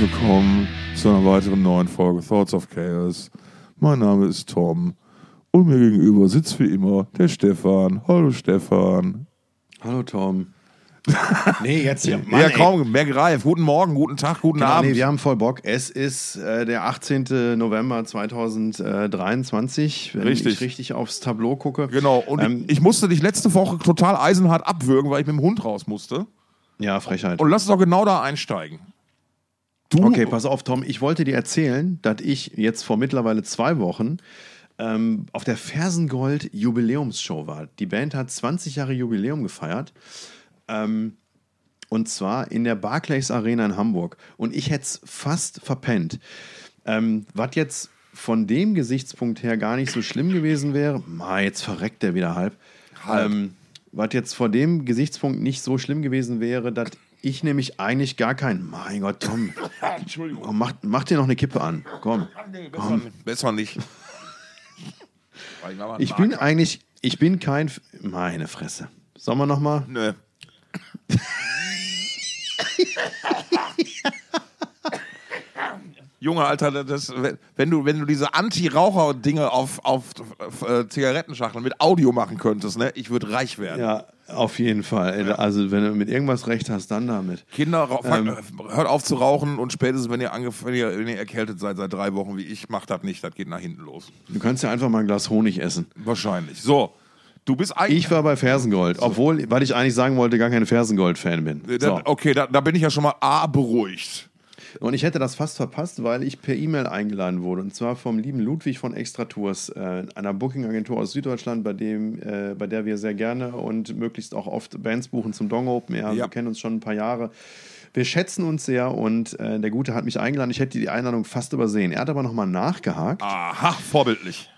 Willkommen zu einer weiteren neuen Folge Thoughts of Chaos. Mein Name ist Tom und mir gegenüber sitzt wie immer der Stefan. Hallo Stefan. Hallo Tom. Nee, jetzt hier. ja, komm, mehr greif. Guten Morgen, guten Tag, guten Genau, Abend. nee, wir haben voll Bock. Es ist äh, der 18. November 2023, wenn Richtig. ich richtig aufs Tableau gucke. genau, und Ähm, ich musste dich letzte Woche total eisenhart abwürgen, weil ich mit dem Hund raus musste. Ja, Frechheit. Und lass uns doch genau da einsteigen. Du, Okay, pass auf, Tom. Ich wollte dir erzählen, dass ich jetzt vor mittlerweile zwei Wochen ähm, auf der Fersengold Jubiläumsshow war. Die Band hat 20 Jahre Jubiläum gefeiert. Ähm, und zwar in der Barclays Arena in Hamburg. Und ich hätte es fast verpennt. Ähm, was jetzt von dem Gesichtspunkt her gar nicht so schlimm gewesen wäre, ma, jetzt verreckt der wieder halb. Halb. Ähm, was jetzt vor dem Gesichtspunkt nicht so schlimm gewesen wäre, dass ich nämlich eigentlich gar kein, mein Gott, Tom, Entschuldigung. komm, mach, mach dir noch eine Kippe an. Komm. Besser, besser nicht. Weil mach mal Ich bin eigentlich, ich bin kein, F- meine Fresse. Sollen wir nochmal? Nö. Junge, Alter, das, wenn, du, wenn du diese Anti-Raucher-Dinge auf, auf, auf äh, Zigarettenschachteln mit Audio machen könntest, ne, ich würde reich werden. Ja, auf jeden Fall. Also, wenn du mit irgendwas recht hast, dann damit. Kinder, Ähm. hört auf zu rauchen und spätestens, wenn ihr, wenn, ihr, wenn ihr erkältet seid seit drei Wochen wie ich, macht das nicht, das geht nach hinten los. Du kannst ja einfach mal ein Glas Honig essen. Wahrscheinlich. So, du bist eigentlich. Ich war bei Fersengold, obwohl, weil ich eigentlich sagen wollte, gar kein Fersengold-Fan bin. Da- So. Okay, da, da bin ich ja schon mal A beruhigt. Und ich hätte das fast verpasst, weil ich per E-Mail eingeladen wurde. Und zwar vom lieben Ludwig von Extra Tours, äh, einer Booking-Agentur aus Süddeutschland, bei, dem, äh, bei der wir sehr gerne und möglichst auch oft Bands buchen zum Dong Open. Ja, Ja. Wir kennen uns schon ein paar Jahre. Wir schätzen uns sehr und äh, der Gute hat mich eingeladen. Ich hätte die Einladung fast übersehen. Er hat aber nochmal nachgehakt. Aha, vorbildlich.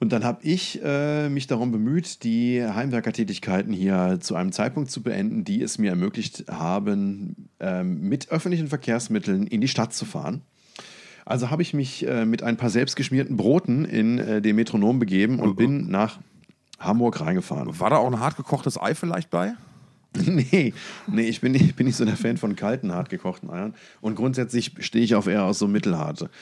Und dann habe ich äh, mich darum bemüht, die Heimwerkertätigkeiten hier zu einem Zeitpunkt zu beenden, die es mir ermöglicht haben, ähm, mit öffentlichen Verkehrsmitteln in die Stadt zu fahren. Also habe ich mich äh, mit ein paar selbstgeschmierten Broten in äh, den Metronom begeben und bin nach Hamburg reingefahren. War da auch ein hart gekochtes Ei vielleicht bei? nee, nee, ich bin nicht, bin nicht so der Fan von kalten, hart gekochten Eiern. Und grundsätzlich stehe ich auf eher aus so mittelharte.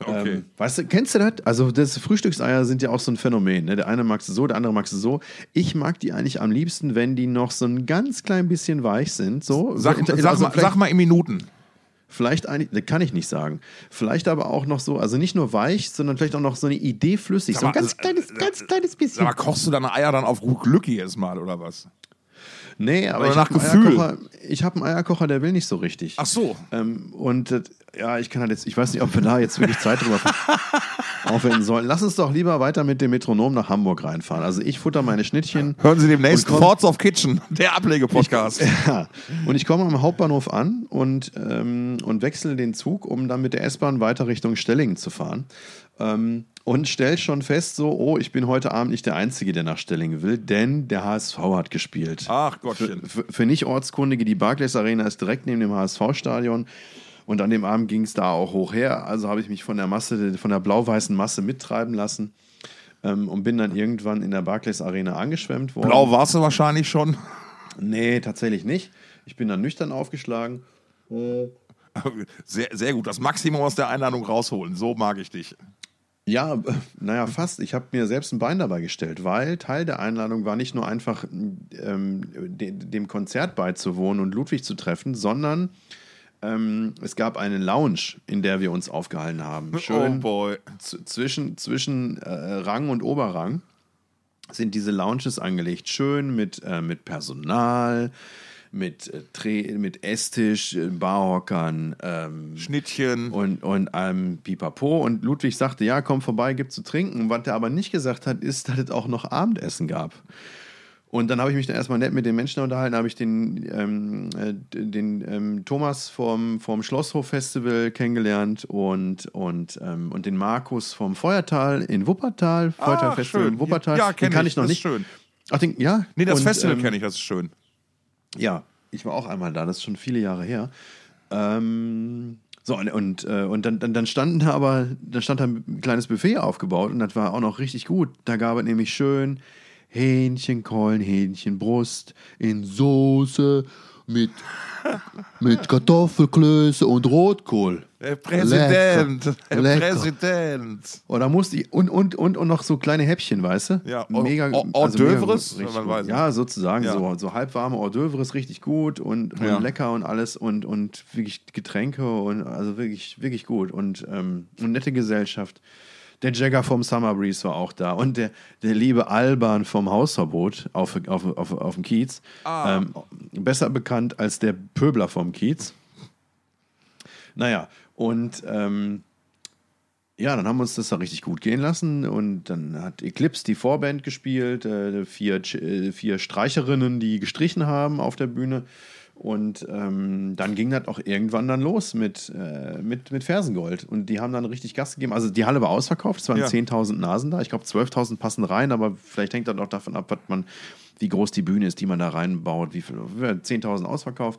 Okay. Ähm, weißt du, kennst du das? Also, das Frühstückseier sind ja auch so ein Phänomen. Ne? Der eine mag sie so, der andere mag sie so. Ich mag die eigentlich am liebsten, wenn die noch so ein ganz klein bisschen weich sind. So. Sag, Also sag, mal, vielleicht, sag mal in Minuten. vielleicht eigentlich, das kann ich nicht sagen. Vielleicht aber auch noch so, also nicht nur weich, sondern vielleicht auch noch so eine Idee flüssig. Sag So ein mal, ganz äh, kleines, äh, ganz kleines Sag bisschen. mal, kochst du deine Eier dann auf gut Glück jedes Mal oder was? Nee, aber Oder ich nach habe Gefühl. Ich hab einen Eierkocher, der will nicht so richtig. Ach so. Ähm, und äh, ja, ich kann halt jetzt, ich weiß nicht, ob wir da jetzt wirklich Zeit drüber aufwenden sollen. Lass uns doch lieber weiter mit dem Metronom nach Hamburg reinfahren. Also ich futter meine Schnittchen. Hören Sie demnächst Thoughts of Kitchen, der Ablegepodcast. Ja. Und ich komme am Hauptbahnhof an und, ähm, und wechsle den Zug, um dann mit der S-Bahn weiter Richtung Stellingen zu fahren. Ähm, und stell schon fest, so, oh, ich bin heute Abend nicht der Einzige, der nach Stellingen will, denn der HSV hat gespielt. Ach Gottchen. Für, für, für Nicht-Ortskundige, die Barclays Arena ist direkt neben dem HSV-Stadion. Und an dem Abend ging es da auch hoch her. Also habe ich mich von der Masse, von der blau-weißen Masse mittreiben lassen ähm, und bin dann irgendwann in der Barclays Arena angeschwemmt worden. Blau warst du wahrscheinlich schon. Nee, tatsächlich nicht. Ich bin dann nüchtern aufgeschlagen. Sehr, sehr gut. Das Maximum aus der Einladung rausholen. So mag ich dich. Ja, naja, fast. Ich habe mir selbst ein Bein dabei gestellt, weil Teil der Einladung war nicht nur einfach ähm, de dem Konzert beizuwohnen und Ludwig zu treffen, sondern ähm, es gab eine Lounge, in der wir uns aufgehalten haben. Oh Schön boy. z- zwischen, zwischen äh, Rang und Oberrang sind diese Lounges angelegt. Schön mit, äh, mit Personal, mit, äh, Tre- mit Esstisch, äh, Barhockern, ähm, Schnittchen. und, und ähm, Pipapo. Und Ludwig sagte, ja, komm vorbei, gib zu trinken. Was er aber nicht gesagt hat, ist, dass es auch noch Abendessen gab. Und dann habe ich mich dann erstmal nett mit den Menschen unterhalten, habe ich den, ähm, äh, den ähm, Thomas vom, vom Schlosshof-Festival kennengelernt und, und, ähm, und den Markus vom Feuertal in Wuppertal, Feuertal Festival schön. in Wuppertal. Ja, den kenn kann ich, ich noch das nicht. ist schön. Ach, den, ja. Nee, das Und, Festival ähm, kenne ich, das ist schön. Ja, ich war auch einmal da, das ist schon viele Jahre her. Ähm, so, und, und, äh, und dann, dann, dann standen da aber, da stand da ein kleines Buffet aufgebaut und das war auch noch richtig gut. Da gab es nämlich schön Hähnchenkeulen, Hähnchenbrust in Soße mit, mit Kartoffelklöße und Rotkohl. Der Präsident, Lecker. der Lecker. Präsident. Oder musste ich, und, und, und, und noch so kleine Häppchen, weißt du? Ja, mega. Hors- also Hors mega d'oeuvres, weiß. Ja, sozusagen, Ja. So, so halbwarme Hors d'oeuvres, richtig gut und, und Ja. lecker und alles und, und wirklich Getränke und also wirklich, wirklich gut und, ähm, und nette Gesellschaft. Der Jagger vom Summer Breeze war auch da und der, der liebe Alban vom Hausverbot auf, auf, auf, auf dem Kiez. Ah. Ähm, besser bekannt als der Pöbler vom Kiez. Naja, und ähm, ja, dann haben wir uns das da richtig gut gehen lassen und dann hat Eclipse die Vorband gespielt, äh, vier, äh, vier Streicherinnen, die gestrichen haben auf der Bühne. Und ähm, dann ging das auch irgendwann dann los mit, äh, mit, mit Fersengold. Und die haben dann richtig Gas gegeben. Also die Halle war ausverkauft, es waren Ja. 10.000 Nasen da. Ich glaube, 12.000 passen rein, aber vielleicht hängt das auch davon ab, was man, wie groß die Bühne ist, die man da reinbaut. Wie viel, 10.000 ausverkauft.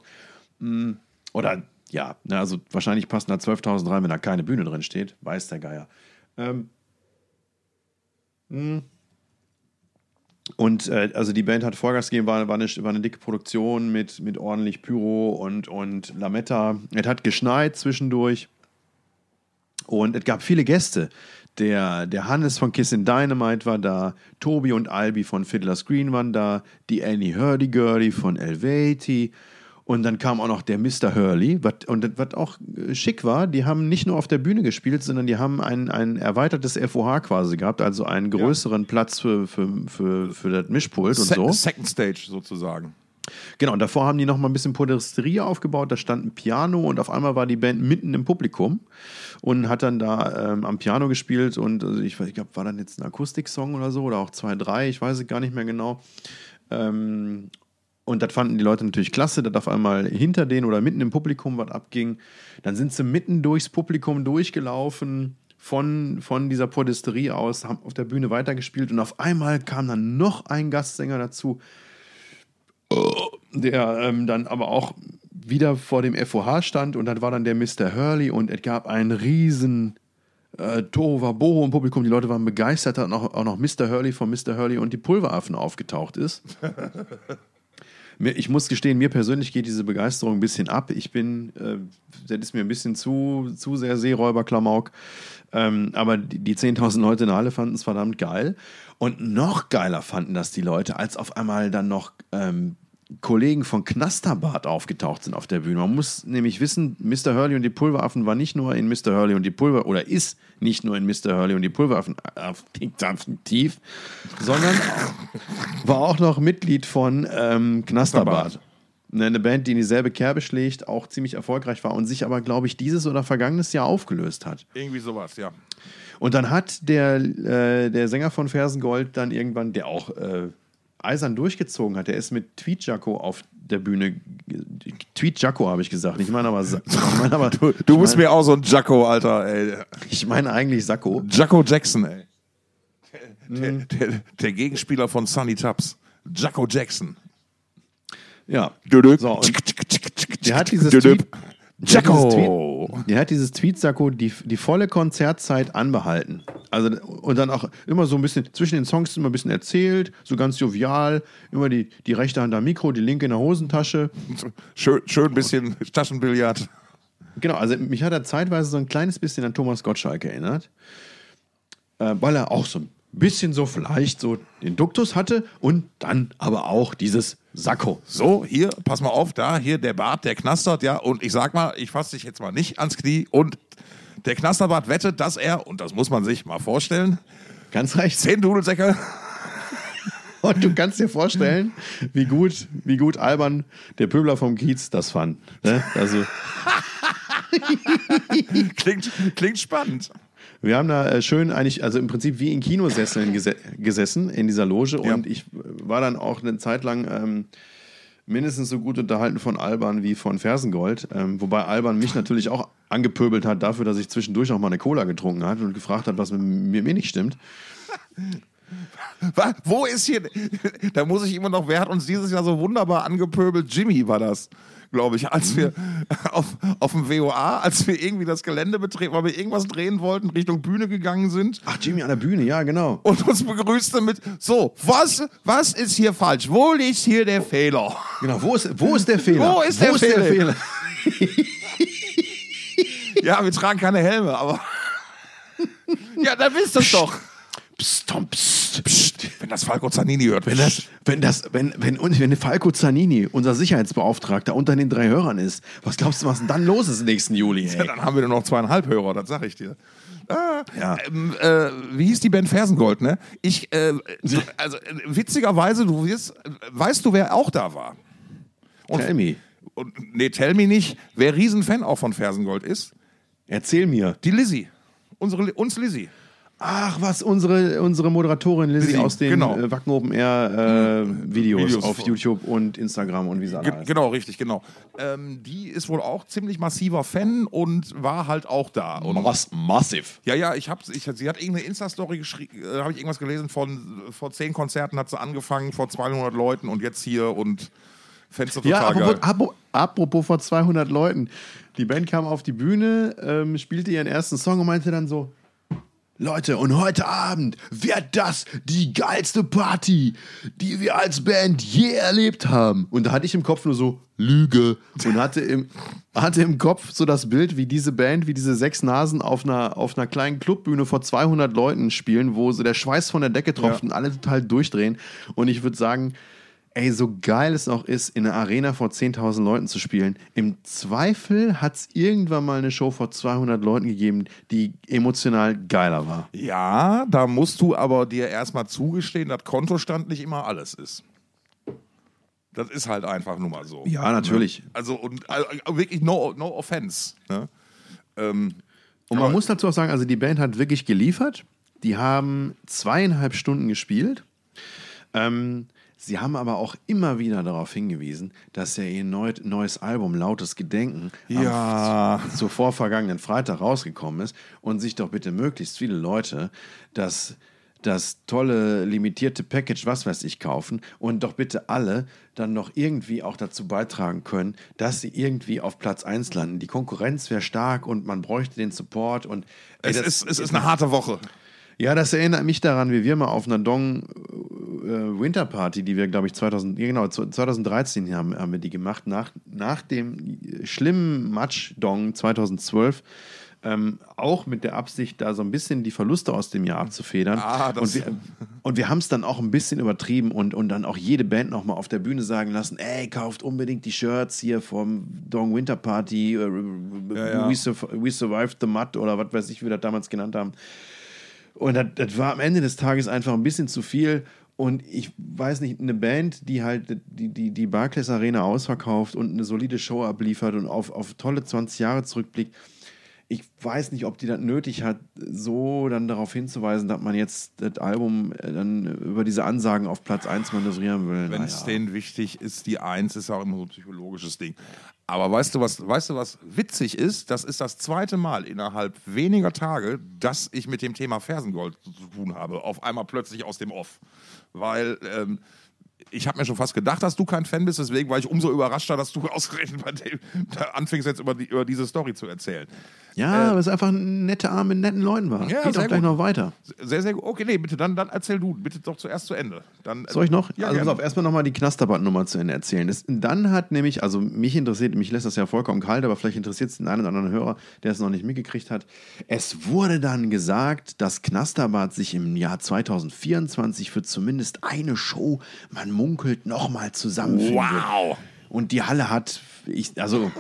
Mm, Oder ja, also wahrscheinlich passen da 12.000 rein, wenn da keine Bühne drin steht. Weiß der Geier. Ähm, mh. und äh, also die Band hat Vollgas gegeben, war, war, eine, war eine dicke Produktion mit, mit ordentlich Pyro und, und Lametta. Es hat geschneit zwischendurch. Und es gab viele Gäste. Der, der Hannes von Kiss in Dynamite war da, Tobi und Albi von Fiddler's Green waren da, die Annie Hurdy-Gurdy von Elvati. Und dann kam auch noch der Mr. Hurley. wat- Und was auch äh, schick war, die haben nicht nur auf der Bühne gespielt, sondern die haben ein, ein erweitertes FOH quasi gehabt, also einen größeren Platz für, für, für, für das Mischpult und Se so. Second Stage sozusagen. Genau, und davor haben die noch mal ein bisschen Podesterie aufgebaut. Da stand ein Piano und auf einmal war die Band mitten im Publikum und hat dann da ähm, am Piano gespielt. Und also ich, weiß- ich glaube, war dann jetzt ein Akustiksong oder so oder auch zwei, drei, ich weiß es gar nicht mehr genau. Ähm, und das fanden die Leute natürlich klasse, dass auf einmal hinter denen oder mitten im Publikum was abging. Dann sind sie mitten durchs Publikum durchgelaufen, von, von dieser Podesterie aus, haben auf der Bühne weitergespielt und auf einmal kam dann noch ein Gastsänger dazu, der ähm, dann aber auch wieder vor dem FOH stand und dann war dann der Mr. Hurley und es gab einen riesen äh, Tohuwabohu im Publikum. Die Leute waren begeistert, dass auch, auch noch Mr. Hurley von Mr. Hurley und die Pulveraffen aufgetaucht ist. Ich muss gestehen, mir persönlich geht diese Begeisterung ein bisschen ab. Ich bin, äh, das ist mir ein bisschen zu, zu sehr Seeräuber-Klamauk. Ähm, aber die, die 10.000 Leute in der Halle fanden es verdammt geil. Und noch geiler fanden das die Leute, als auf einmal dann noch ähm, Kollegen von Knasterbart aufgetaucht sind auf der Bühne. Man muss nämlich wissen, Mr. Hurley und die Pulveraffen war nicht nur in Mr. Hurley und die Pulver oder ist nicht nur in Mr. Hurley und die Pulveraffen tief, sondern war auch noch Mitglied von ähm, Knasterbart. Ne, Eine Band, die in dieselbe Kerbe schlägt, auch ziemlich erfolgreich war und sich aber, glaube ich, dieses oder vergangenes Jahr aufgelöst hat. Irgendwie sowas, ja. Und dann hat der, äh, der Sänger von Fersengold dann irgendwann, der auch äh, eisern durchgezogen hat, der ist mit Tweet Jacko auf der Bühne. Tweet Jacko habe ich gesagt. Ich meine aber, ich meine aber Du, du bist mir auch so ein Jacko, Alter, ey. ich meine eigentlich Sacco. Jacko Jackson, ey. Der, der, der Gegenspieler von Sunny Tubbs. Jacko Jackson. Ja. So, der hat dieses. Tweet, der hat dieses Jacko. Der hat dieses Tweet-Sakko die, die volle Konzertzeit anbehalten. Also, und dann auch immer so ein bisschen, zwischen den Songs immer ein bisschen erzählt, so ganz jovial, immer die, die rechte Hand am Mikro, die linke in der Hosentasche. Schön, schön bisschen Taschenbillard. Genau, also mich hat er zeitweise so ein kleines bisschen an Thomas Gottschalk erinnert, äh, weil er auch so ein bisschen so vielleicht so den Duktus hatte und dann aber auch dieses Sakko. So, hier, pass mal auf, da, hier der Bart, der knastert, ja. Und ich sag mal, ich fasse dich jetzt mal nicht ans Knie. Und der Knasterbart wettet, dass er, und das muss man sich mal vorstellen, Ganz recht. zehn Dudelsäcke, Und du kannst dir vorstellen, wie gut, wie gut albern der Pöbler vom Kiez das fand. Ne? Also, klingt, klingt spannend. Wir haben da äh, schön eigentlich, also im Prinzip wie in Kinosesseln gese gesessen in dieser Loge Ja. und ich war dann auch eine Zeit lang ähm, mindestens so gut unterhalten von Alban wie von Fersengold. Ähm, wobei Alban mich natürlich auch angepöbelt hat dafür, dass ich zwischendurch auch mal eine Cola getrunken hat und gefragt hat, was mit mir, mir nicht stimmt. Wo ist hier, da muss ich immer noch, wer hat uns dieses Jahr so wunderbar angepöbelt? Jimmy war das. Glaube ich, als wir auf, auf dem WOA, als wir irgendwie das Gelände betreten, weil wir irgendwas drehen wollten, Richtung Bühne gegangen sind Ach, Jimmy an der Bühne, ja, genau. und uns begrüßte mit, so, was, was ist hier falsch? Wo liegt hier der Fehler? Genau, wo ist, wo ist der Fehler? Wo ist der Fehler? Ja, wir tragen keine Helme, aber. ja, dann wisst ihr es doch. Psst, Tom, psst. Psst, wenn das Falco Zanini hört, Wenn das, wenn das, wenn, wenn, uns- wenn Falco Zanini, unser Sicherheitsbeauftragter, unter den drei Hörern ist, was glaubst du, was denn dann los ist nächsten Juli? Ja, dann haben wir nur noch zweieinhalb Hörer, das sag ich dir. Ah, Ja. ähm, äh, wie hieß die Band Fersengold, ne? Ich, äh, also äh, witzigerweise, du wirst, weißt du, wer auch da war? Und, Tell me. Und, nee, tell me nicht, wer Riesenfan auch von Fersengold ist. Erzähl mir. Die Lizzie. Unsere, uns Lizzie. Ach, was unsere, unsere Moderatorin Lizzie, aus den genau. äh, Wacken Open Air äh, Videos, Videos auf YouTube und Instagram und wie sie alle Ge heißen. genau, richtig, genau. Ähm, die ist wohl auch ziemlich massiver Fan und war halt auch da. Und Was massiv. Ja, ja, ich hab, ich, sie hat irgendeine Insta-Story geschrieben, äh, habe ich irgendwas gelesen, von vor zehn Konzerten hat sie angefangen, vor 200 Leuten und jetzt hier und Fenster total Ja, geil. apropos, apropos, apropos vor 200 Leuten. Die Band kam auf die Bühne, ähm, spielte ihren ersten Song und meinte dann so: Leute, und heute Abend wird das die geilste Party, die wir als Band je erlebt haben. Und da hatte ich im Kopf nur so, Lüge. Und hatte im, hatte im Kopf so das Bild, wie diese Band, wie diese sechs Nasen auf einer, auf einer kleinen Clubbühne vor 200 Leuten spielen, wo so der Schweiß von der Decke tropft Ja. und alle total durchdrehen. Und ich würde sagen, ey, so geil es auch ist, in einer Arena vor 10.000 Leuten zu spielen, im Zweifel hat es irgendwann mal eine Show vor 200 Leuten gegeben, die emotional geiler war. ja, da musst du aber dir erstmal zugestehen, dass Kontostand nicht immer alles ist. Das ist halt einfach nur mal so. Ja, natürlich. Also und äh, wirklich no, no offense. Ne? Ähm, Und man muss dazu auch sagen, also die Band hat wirklich geliefert. Die haben zweieinhalb Stunden gespielt. Ähm, sie haben aber auch immer wieder darauf hingewiesen, dass ja ihr neu, neues Album Lautes Gedenken Ja. am zuvor vergangenen Freitag rausgekommen ist und sich doch bitte möglichst viele Leute das, das tolle limitierte Package, was weiß ich, kaufen und doch bitte alle dann noch irgendwie auch dazu beitragen können, dass sie irgendwie auf Platz 1 landen. Die Konkurrenz wäre stark und man bräuchte den Support und ey, es, ist, es ist eine harte Woche. Ja, das erinnert mich daran, wie wir mal auf einer Dong äh, Winterparty, die wir, glaube ich, 2000, ja, genau, 2013 haben, haben wir die gemacht, nach, nach dem schlimmen Match Dong 2012. Ähm, auch mit der Absicht, da so ein bisschen die Verluste aus dem Jahr abzufedern. Ah, das- und wir, und wir haben es dann auch ein bisschen übertrieben und, und dann auch jede Band nochmal auf der Bühne sagen lassen: ey, kauft unbedingt die Shirts hier vom Dong Winter Party, äh, ja. We, Surv We Survived the Mud oder was weiß ich, wie wir das damals genannt haben. Und das, das war am Ende des Tages einfach ein bisschen zu viel. Und ich weiß nicht, eine Band, die halt die, die, die Barclays Arena ausverkauft und eine solide Show abliefert und auf, auf tolle 20 Jahre zurückblickt, ich weiß nicht, ob die das nötig hat, so dann darauf hinzuweisen, dass man jetzt das Album äh, dann über diese Ansagen auf Platz 1 manövrieren will. Wenn es Naja. denen wichtig ist, die Eins ist auch immer so ein psychologisches Ding. Aber weißt du, was, weißt du, was witzig ist? Das ist das zweite Mal innerhalb weniger Tage, dass ich mit dem Thema Fersengold zu tun habe. Auf einmal plötzlich aus dem Off. Weil ähm, ich habe mir schon fast gedacht, dass du kein Fan bist, deswegen war ich umso überraschter, dass du ausgerechnet bei dem, da anfängst jetzt über, die, über diese Story zu erzählen. Ja, weil es einfach ein netter Abend mit netten Leuten war. Äh, Ja, Geht auch gleich gut. noch weiter. Sehr, sehr gut. Okay, nee, bitte, dann, dann erzähl du. Bitte doch zuerst zu Ende. Dann, Soll ich noch? Ja, also pass auf, erstmal nochmal die Knasterband-Nummer zu Ende erzählen. Das, dann hat nämlich, also mich interessiert, mich lässt das ja vollkommen kalt, aber vielleicht interessiert es den einen oder anderen Hörer, der es noch nicht mitgekriegt hat. Es wurde dann gesagt, dass Knasterbad sich im Jahr 2024 für zumindest eine Show, man munkelt, nochmal zusammenfinden Wow. Und die Halle hat, ich, also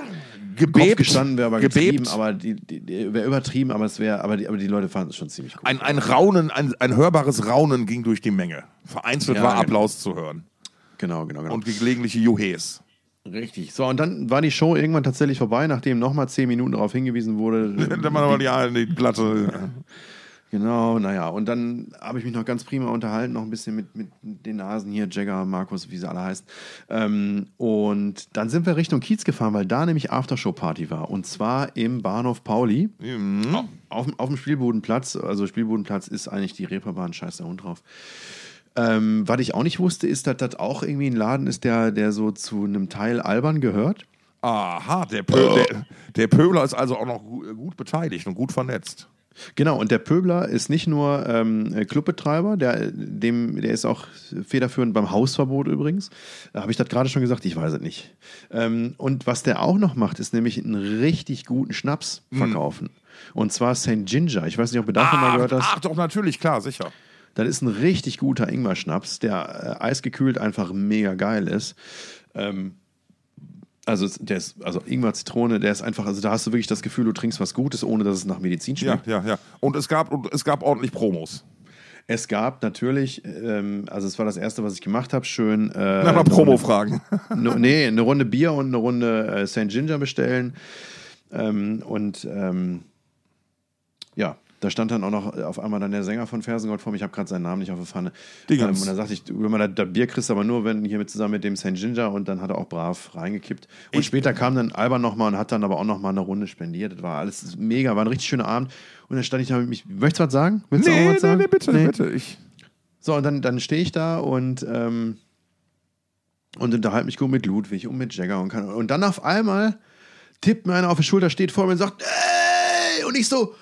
Gebebt. Kopf gestanden wäre aber Gebebt. getrieben, aber die, die, die wäre übertrieben, aber es wäre, aber die, aber die Leute fanden es schon ziemlich cool. Ein, ein Raunen, ein, ein hörbares Raunen ging durch die Menge. Vereinzelt Ja, war genau. Applaus zu hören. genau, genau, genau. Und gelegentliche Juhes. Richtig. So, und dann war die Show irgendwann tatsächlich vorbei, nachdem nochmal zehn Minuten darauf hingewiesen wurde. Dann mal die, ja, die glatte. Genau, naja. Und dann habe ich mich noch ganz prima unterhalten, noch ein bisschen mit, mit den Nasen hier, Jagger, Markus, wie sie alle heißen. Ähm, und dann sind wir Richtung Kiez gefahren, weil da nämlich Aftershow-Party war. Und zwar im Bahnhof Pauli. Auf, auf dem Spielbodenplatz. Also Spielbodenplatz ist eigentlich die Reeperbahn, scheiß der Hund drauf. Ähm, was ich auch nicht wusste, ist, dass das auch irgendwie ein Laden ist, der, der so zu einem Teil albern gehört. Aha, der, Pö der, der Pöbler ist also auch noch gu- gut beteiligt und gut vernetzt. Genau, und der Pöbler ist nicht nur ähm, Clubbetreiber, der, dem, der ist auch federführend beim Hausverbot übrigens. Da habe ich das gerade schon gesagt, ich weiß es nicht. Ähm, und was der auch noch macht, ist nämlich einen richtig guten Schnaps verkaufen. Und zwar St. Ginger. Ich weiß nicht, ob du davon mal Ach, gehört hast. ach, doch, natürlich, klar, sicher. Das ist ein richtig guter Ingwer-Schnaps, der äh, eisgekühlt einfach mega geil ist. Ähm, also, der ist, also Ingwer, Zitrone, der ist einfach, also da hast du wirklich das Gefühl, du trinkst was Gutes, ohne dass es nach Medizin Ja, schmeckt. ja, ja. Und es gab, und es gab ordentlich Promos. Es gab natürlich, ähm, also es war das erste, was ich gemacht habe, schön. Äh, Na, mal eine Promo-Fragen. Ne, nee, eine Runde Bier und eine Runde äh, St. Ginger bestellen. Ähm, und ähm, ja, da stand dann auch noch auf einmal dann der Sänger von Fersengold vor mir. Ich habe gerade seinen Namen nicht auf der Pfanne. Ähm, und dann sagte ich, du, wenn man das, das Bier kriegst, aber nur wenn hier mit zusammen mit dem St. Ginger und dann hat er auch brav reingekippt. Und Ich- später kam dann Alban nochmal und hat dann aber auch nochmal eine Runde spendiert. Das war alles mega, war ein richtig schöner Abend. Und dann stand ich da mit mich. Möchtest du was sagen? Willst du Nee, auch nee, was sagen? nee, bitte, Nee? bitte. Ich, So, und dann, dann stehe ich da und, ähm, und unterhalte mich gut mit Ludwig und mit Jagger und kann. Und dann auf einmal tippt mir einer auf die Schulter, steht vor mir und sagt, ey! Und ich so,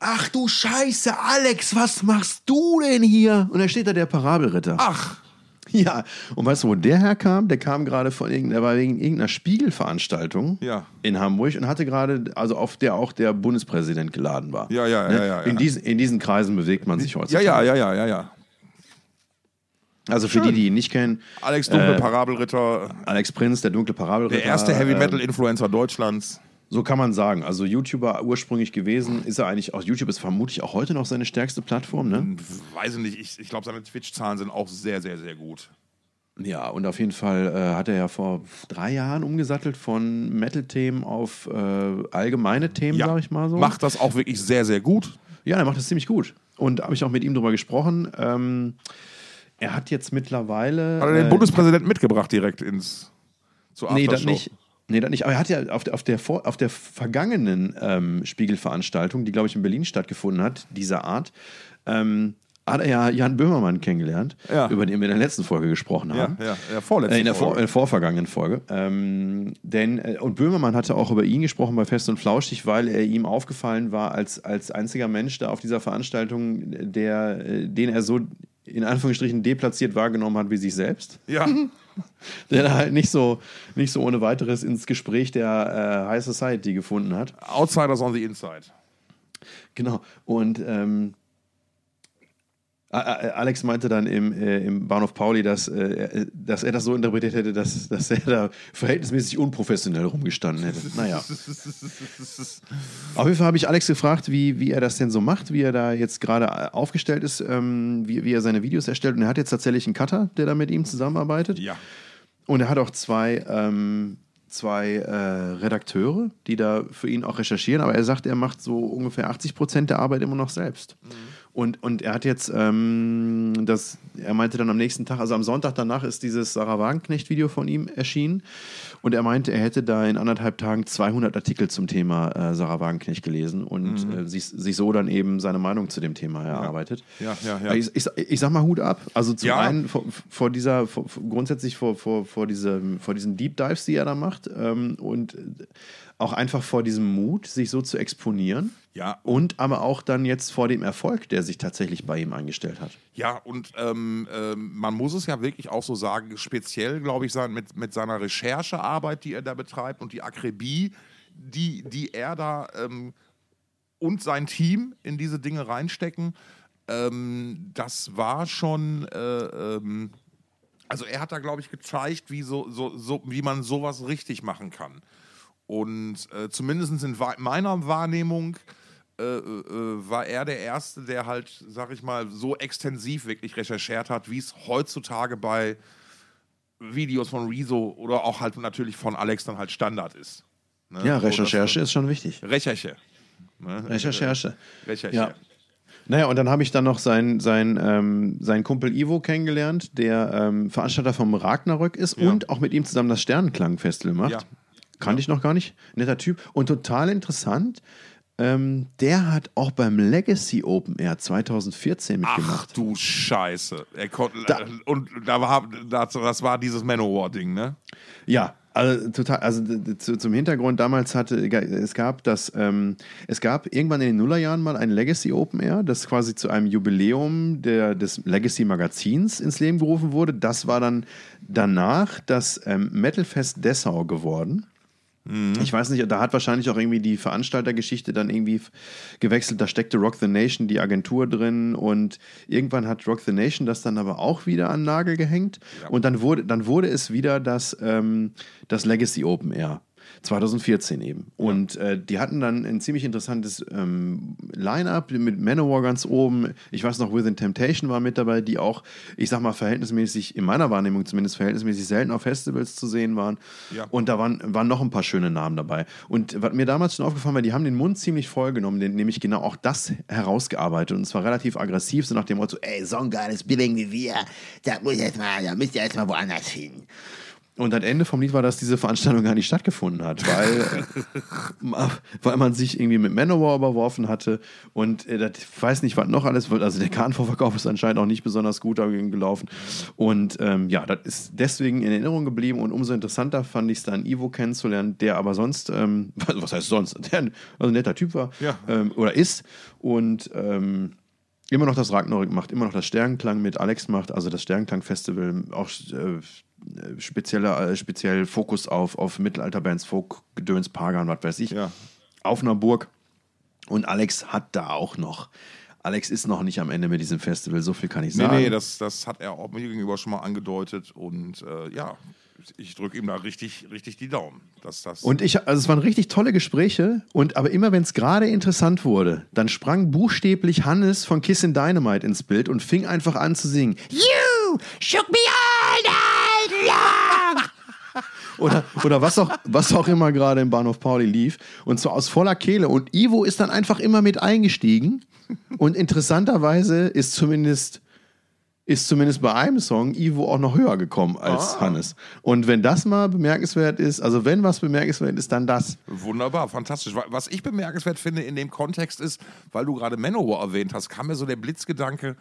ach du Scheiße, Alex, was machst du denn hier? Und da steht da der Parabelritter. ach, Ja, und weißt du, wo der herkam? Der kam gerade von irgendeiner, der war wegen irgendeiner Spiegelveranstaltung Ja. in Hamburg und hatte gerade, also auf der auch der Bundespräsident geladen war. Ja, ja, Ne? ja, ja, In, ja. diesen, in diesen Kreisen bewegt man sich heutzutage. ja, ja, ja, ja, ja. Also für die, die ihn nicht kennen, Alex Dunkle, Äh, Parabelritter, Alex Prinz, der dunkle Parabelritter. der erste Heavy ähm, Metal-Influencer Deutschlands. So kann man sagen. Also YouTuber ursprünglich gewesen, ist er eigentlich auch, YouTube ist vermutlich auch heute noch seine stärkste Plattform, ne? Weiß ich nicht, ich, ich glaube, seine Twitch-Zahlen sind auch sehr, sehr, sehr gut. Ja, und auf jeden Fall äh, hat er ja vor drei Jahren umgesattelt von Metal-Themen auf äh, allgemeine Themen, Ja, sag ich mal so. Macht das auch wirklich sehr, sehr gut. Ja, er macht das ziemlich gut. Und habe ich auch mit ihm drüber gesprochen. Ähm, er hat jetzt mittlerweile. Hat er den äh, Bundespräsidenten mitgebracht direkt ins zur Nee, das nicht. Nee, das nicht. Aber er hat ja auf der, auf der, vor, auf der vergangenen ähm, Spiegelveranstaltung, die, glaube ich, in Berlin stattgefunden hat, dieser Art, ähm, hat er ja Jan Böhmermann kennengelernt, Ja. über den wir in der letzten Folge gesprochen Ja, haben. ja, ja, vorletzte Äh, in der, vor, in der vorvergangenen Folge. Ähm, denn, äh, und Böhmermann hatte auch über ihn gesprochen bei Fest und Flauschig, weil er ihm aufgefallen war als, als einziger Mensch da auf dieser Veranstaltung, der, äh, den er so in Anführungsstrichen deplatziert wahrgenommen hat wie sich selbst Ja, der da halt nicht so, nicht so ohne weiteres ins Gespräch der äh, High Society gefunden hat. Outsiders on the Inside. Genau. Und ähm, Alex meinte dann im, äh, im Bahnhof Pauli, dass, äh, er- dass er das so interpretiert hätte, dass, dass er da verhältnismäßig unprofessionell rumgestanden hätte. Naja. Auf jeden Fall habe ich Alex gefragt, wie, wie er das denn so macht, wie er da jetzt gerade aufgestellt ist, ähm, wie, wie er seine Videos erstellt. Und er hat jetzt tatsächlich einen Cutter, der da mit ihm zusammenarbeitet. Ja. Und er hat auch zwei, ähm, zwei äh, Redakteure, die da für ihn auch recherchieren, aber er sagt, er macht so ungefähr 80 Prozent der Arbeit immer noch selbst. Und, und er hat jetzt, ähm, das, er meinte dann am nächsten Tag, also am Sonntag danach ist dieses Sarah Wagenknecht-Video von ihm erschienen. Und er meinte, er hätte da in anderthalb Tagen 200 Artikel zum Thema äh, Sarah Wagenknecht gelesen und äh, sich, sich so dann eben seine Meinung zu dem Thema erarbeitet. Ja, ja, ja. Ich, ich, ich sag mal Hut ab. Also zum Ja. einen vor, vor dieser, vor, grundsätzlich vor, vor, vor, diesem, vor diesen Deep Dives, die er da macht ähm, und auch einfach vor diesem Mut, sich so zu exponieren. Ja. Und aber auch dann jetzt vor dem Erfolg, der sich tatsächlich bei ihm eingestellt hat. Ja, und ähm, ähm, man muss es ja wirklich auch so sagen, speziell, glaube ich, sein, mit, mit seiner Recherchearbeit, die er da betreibt und die Akribie, die, die er da ähm, und sein Team in diese Dinge reinstecken, ähm, das war schon. Äh, ähm, also er hat da, glaube ich, gezeigt, wie, so, so, so, wie man sowas richtig machen kann. Und äh, zumindest in meiner Wahrnehmung äh, äh, war er der Erste, der halt, sag ich mal, so extensiv wirklich recherchiert hat, wie es heutzutage bei Videos von Rezo oder auch halt natürlich von Alex dann halt Standard ist. Ne? Ja, So, Recherche ist schon wichtig. Recherche. Ne? Recherche. Recherche. Ja. Naja, und dann habe ich dann noch seinen sein, ähm, seinen Kumpel Ivo kennengelernt, der ähm, Veranstalter vom Ragnarök ist Ja. und auch mit ihm zusammen das Sternenklangfestival macht. Ja. Kannte ich noch gar nicht. Netter Typ. Und total interessant, ähm, der hat auch beim Legacy Open Air 2014 Ach mitgemacht. du Scheiße. Er konnte, Da- und da war, das, das war dieses Manowar-Ding, ne? Ja, Also total, also zu, zum Hintergrund, damals hatte, es gab das, ähm, es gab irgendwann in den Nullerjahren mal ein Legacy Open Air, das quasi zu einem Jubiläum der, des Legacy Magazins ins Leben gerufen wurde. Das war dann danach das ähm, Metalfest Dessau geworden. Mhm. Ich weiß nicht, da hat wahrscheinlich auch irgendwie die Veranstaltergeschichte dann irgendwie gewechselt. Da steckte Rock the Nation, die Agentur drin und irgendwann hat Rock the Nation das dann aber auch wieder an Nagel gehängt ja. und dann wurde, dann wurde es wieder das, ähm, das Legacy Open Air. 2014 eben. Und äh, die hatten dann ein ziemlich interessantes ähm, Line-Up mit Manowar ganz oben. Ich weiß noch, Within Temptation war mit dabei, die auch, ich sag mal, verhältnismäßig, in meiner Wahrnehmung zumindest, verhältnismäßig selten auf Festivals zu sehen waren. Ja. Und da waren, waren noch ein paar schöne Namen dabei. Und was mir damals schon aufgefallen war, die haben den Mund ziemlich voll genommen, nämlich genau auch das herausgearbeitet. Und zwar relativ aggressiv, so nach dem Motto, ey, so ein geiles Billing wie wir, da muss jetzt mal, da müsst ihr jetzt mal woanders hin. Und das Ende vom Lied war, dass diese Veranstaltung gar nicht stattgefunden hat, weil, weil man sich irgendwie mit Manowar überworfen hatte und äh, das, ich weiß nicht, was noch alles wird. Also der Kartenvorverkauf ist anscheinend auch nicht besonders gut gelaufen. Und ähm, ja, das ist deswegen in Erinnerung geblieben und umso interessanter fand ich es dann, Ivo kennenzulernen, der aber sonst, ähm, was heißt sonst, der also ein netter Typ war ja. ähm, oder ist und ähm, immer noch das Ragnarök macht, immer noch das Sternenklang mit Alex macht, also das Sternenklang-Festival, auch äh, spezieller, äh, speziell Fokus auf, auf Mittelalterbands, Folk, Gedöns, Pagan, was weiß ich, ja. auf einer Burg. Und Alex hat da auch noch. Alex ist noch nicht am Ende mit diesem Festival, so viel kann ich sagen. Nee, nee, das, das hat er auch mir gegenüber schon mal angedeutet. Und äh, ja, ich drücke ihm da richtig, richtig die Daumen. Dass das und ich, also es waren richtig tolle Gespräche. Und aber immer wenn es gerade interessant wurde, dann sprang buchstäblich Hannes von Kiss in Dynamite ins Bild und fing einfach an zu singen. You shook me all night oder, oder was, auch, was auch immer gerade im Bahnhof Pauli lief. Und zwar aus voller Kehle. Und Ivo ist dann einfach immer mit eingestiegen. Und interessanterweise ist zumindest ist zumindest bei einem Song Ivo auch noch höher gekommen als ah. Hannes. Und wenn das mal bemerkenswert ist, also wenn was bemerkenswert ist, dann das. Wunderbar, fantastisch. Was ich bemerkenswert finde in dem Kontext ist, weil du gerade Manowar erwähnt hast, kam mir so der Blitzgedanke,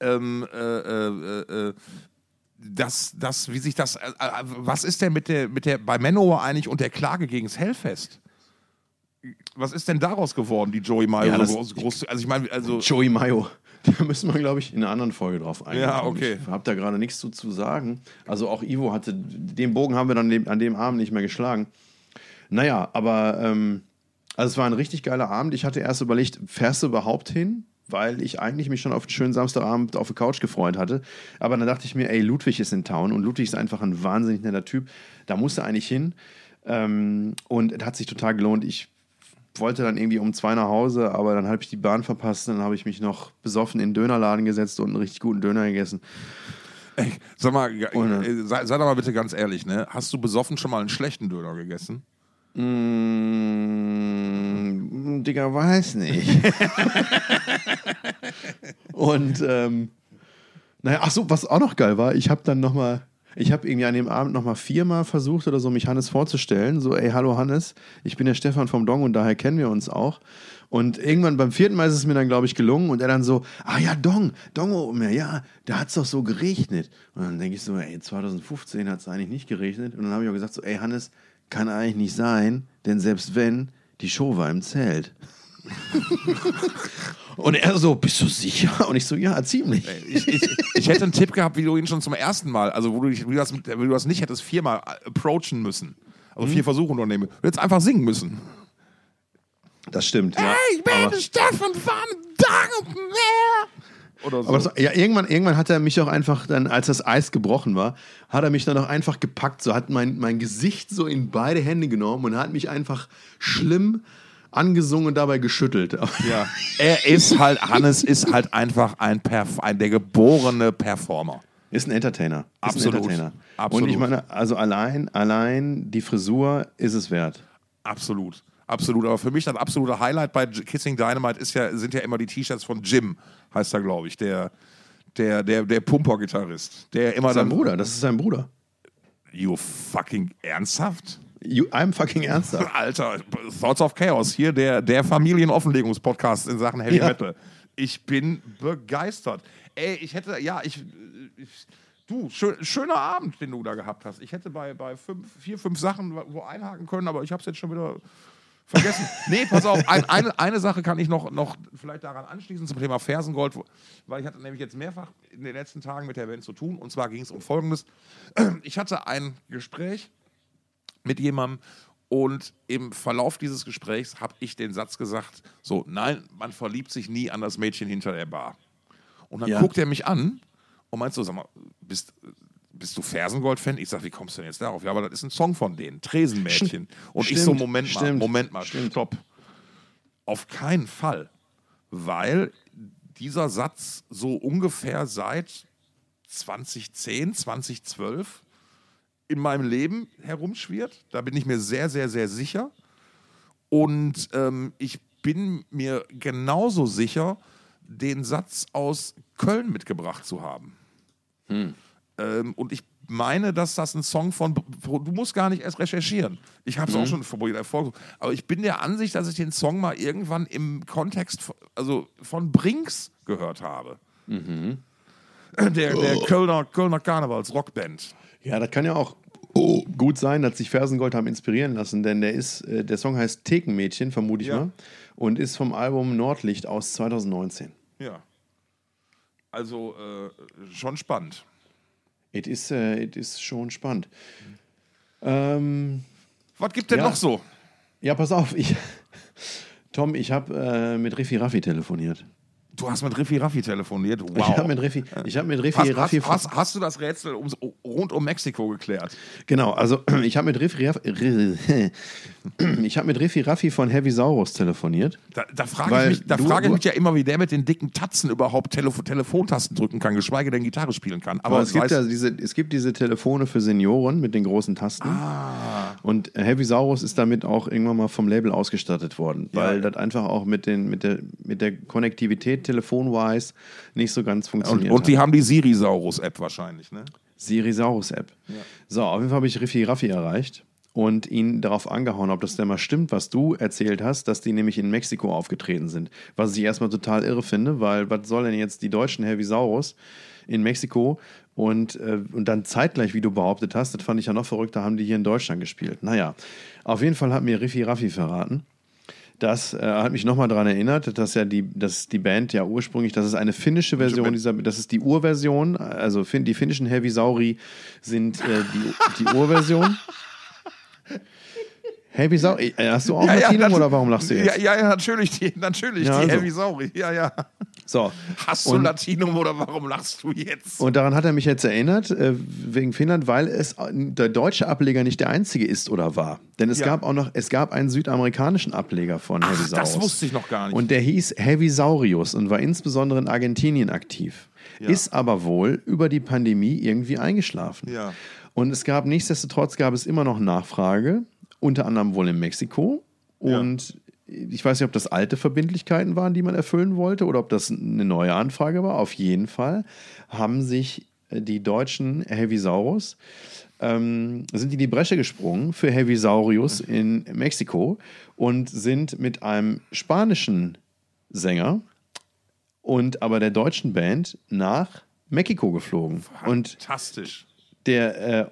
ähm, äh, äh, äh, das, das, wie sich das, äh, äh, was ist denn mit der, mit der, bei Manowar eigentlich und der Klage gegen das Hellfest? Was ist denn daraus geworden, die Joey Mayo? Ja, groß, groß, also ich meine, also Joey Mayo. Da müssen wir, glaube ich, in einer anderen Folge drauf eingehen. Ja, okay. Ich habe da gerade nichts zu, zu sagen. Also auch Ivo hatte, den Bogen haben wir dann an dem Abend nicht mehr geschlagen. Naja, aber ähm, also es war ein richtig geiler Abend. Ich hatte erst überlegt, fährst du überhaupt hin? Weil ich eigentlich mich schon auf einen schönen Samstagabend auf der Couch gefreut hatte. Aber dann dachte ich mir, ey, Ludwig ist in Town und Ludwig ist einfach ein wahnsinnig netter Typ. Da musste eigentlich hin. Ähm, und es hat sich total gelohnt. Ich wollte dann irgendwie um zwei nach Hause, aber dann habe ich die Bahn verpasst. Dann habe ich mich noch besoffen in den Dönerladen gesetzt und einen richtig guten Döner gegessen. Ey, sag mal, und, äh, sei, sei, doch mal bitte ganz ehrlich, ne? Hast du besoffen schon mal einen schlechten Döner gegessen? Mmh, Digga, weiß nicht. und ähm, naja, ach so, was auch noch geil war, ich habe dann noch mal ich habe irgendwie an dem Abend nochmal viermal versucht oder so, mich Hannes vorzustellen. So, ey, hallo Hannes, ich bin der Stefan vom Dong und daher kennen wir uns auch. Und irgendwann beim vierten Mal ist es mir dann, glaube ich, gelungen. Und er dann so, ah ja, Dong, Dong oben, ja, da hat es doch so geregnet. Und dann denke ich so, ey, 2015 hat es eigentlich nicht geregnet. Und dann habe ich auch gesagt, so, ey, Hannes, kann eigentlich nicht sein, denn selbst wenn, die Show war im Zelt. Und er so, bist du sicher? Und ich so, ja, ziemlich. Ich, ich, ich, hätte einen Tipp gehabt, wie du ihn schon zum ersten Mal, also wo du, wie du, das, wie du das nicht hättest viermal approachen müssen. Also vier mhm. Versuche unternehmen. Du hättest einfach singen müssen. Das stimmt. Hey, ja. ich bin Aber Stefan von Dang oder so. Aber das, ja, irgendwann, irgendwann hat er mich auch einfach dann, als das Eis gebrochen war, hat er mich dann auch einfach gepackt, so hat mein, mein Gesicht so in beide Hände genommen und hat mich einfach schlimm angesungen und dabei geschüttelt. Ja. er ist halt, Hannes ist halt einfach ein, Perf ein der geborene Performer. Ist ein Entertainer. Ist Absolut. Ein Entertainer. Absolut. Und ich meine, also allein, allein die Frisur ist es wert. Absolut. Absolut. Aber für mich das absolute Highlight bei Kissing Dynamite ist ja, sind ja immer die T-Shirts von Jim, heißt er, glaube ich, der, der, der, der Pumper-Gitarrist. Der immer sein Bruder, das ist sein Bruder. You fucking ernsthaft? You, I'm fucking ernsthaft. Alter, Thoughts of Chaos, hier der, der Familienoffenlegungspodcast in Sachen Heavy ja. Metal. Ich bin begeistert. Ey, ich hätte, ja, ich, ich Du, schön, schöner Abend, den du da gehabt hast. Ich hätte bei, bei fünf, vier, fünf Sachen wo einhaken können, aber ich habe es jetzt schon wieder vergessen. nee, pass auf, ein, eine, eine Sache kann ich noch, noch vielleicht daran anschließen zum Thema Fersengold, weil ich hatte nämlich jetzt mehrfach in den letzten Tagen mit der Band zu tun. Und zwar ging es um Folgendes. Ich hatte ein Gespräch mit jemandem und im Verlauf dieses Gesprächs habe ich den Satz gesagt: So, nein, man verliebt sich nie an das Mädchen hinter der Bar. Und dann Ja. guckt er mich an und meint so: Sag mal, bist, bist du Fersengold-Fan? Ich sage: Wie kommst du denn jetzt darauf? Ja, aber das ist ein Song von denen, Tresenmädchen. Und ich so: Stimmt, Moment mal, stimmt, Moment mal, stimmt. stopp. Auf keinen Fall. Weil dieser Satz so ungefähr seit 2010, 2012 in meinem Leben herumschwirrt. Da bin ich mir sehr, sehr, sehr sicher. Und ähm, ich bin mir genauso sicher, den Satz aus Köln mitgebracht zu haben. Ähm, und ich meine, dass das ein Song von. Du musst gar nicht erst recherchieren. Ich habe es auch schon Erfolg. Aber ich bin der Ansicht, dass ich den Song mal irgendwann im Kontext von, also von Brinks gehört habe. Der, der Kölner, Kölner Karnevals-Rockband. Ja, das kann ja auch gut sein, dass sich Fersengold haben inspirieren lassen, denn der ist, äh, der Song heißt Thekenmädchen, vermute ich Ja. mal, und ist vom Album Nordlicht aus 2019. Ja. Also äh, schon spannend. Es ist, äh, it ist schon spannend. Ähm, Was gibt denn Ja. noch so? ja, pass auf, ich, Tom, ich habe äh, mit Riffi Raffi telefoniert. Du hast mit Riffi Raffi telefoniert. Wow. Ich habe mit Riffi, ich habe mit Riffi hast, Raffi hast, hast, hast du das Rätsel ums, rund um Mexiko geklärt? Genau, also ich habe mit Riffi Raffi, ich habe mit Riffi Raffi von Heavy Saurus telefoniert. Da, da frage ich, mich, da du- frage ich mich ja immer, wie der mit den dicken Tatzen überhaupt Telefo Telefontasten drücken kann, geschweige denn Gitarre spielen kann. Aber Aber es gibt, ja diese, es gibt diese Telefone für Senioren mit den großen Tasten. Ah. Und Heavy Saurus ist damit auch irgendwann mal vom Label ausgestattet worden, Ja. weil das einfach auch mit, den, mit, der, mit der Konnektivität telefonwise nicht so ganz und, funktioniert und die hat. haben die Sirisaurus-App wahrscheinlich, ne? Sirisaurus-App. So, auf jeden Fall habe ich Riffi Raffi erreicht und ihn darauf angehauen, ob das denn mal stimmt, was du erzählt hast, dass die nämlich in Mexiko aufgetreten sind. Was ich erstmal total irre finde, weil was soll denn jetzt die deutschen Heavy Saurus in Mexiko und, äh, und dann zeitgleich, wie du behauptet hast, das fand ich ja noch verrückter, haben die hier in Deutschland gespielt. Naja, auf jeden Fall hat mir Riffi Raffi verraten. Das äh, hat mich nochmal daran erinnert, dass ja die, dass die Band ja ursprünglich, das ist eine finnische Version dieser, das ist die Urversion, also fin, die finnischen Heavy Sauri sind äh, die, die Urversion. Heavy Sauri, äh, hast du auch Latinum natu- oder warum lachst du jetzt? Ja, ja, ja natürlich, die, natürlich, Ja, die also. Heavy Sauri. Ja, ja. So. Hast du Und- Latinum oder warum lachst du jetzt? Und daran hat er mich jetzt erinnert, äh, wegen Finnland, weil es der deutsche Ableger nicht der einzige ist oder war. Denn es Ja. gab auch noch, es gab einen südamerikanischen Ableger von Heavy Ach, das Saurus. wusste ich noch gar nicht. Und der hieß Heavy Saurius und war insbesondere in Argentinien aktiv. Ja. Ist aber wohl über die Pandemie irgendwie eingeschlafen. Ja. Und es gab nichtsdestotrotz gab es immer noch Nachfrage, unter anderem wohl in Mexiko. Ja. Und ich weiß nicht, ob das alte Verbindlichkeiten waren, die man erfüllen wollte, oder ob das eine neue Anfrage war. Auf jeden Fall haben sich äh, die deutschen Heavy Saurus ähm, sind in die Bresche gesprungen für Heavy Saurius in Mexiko und sind mit einem spanischen Sänger und aber der deutschen Band nach Mexiko geflogen. Und Fantastisch. der äh,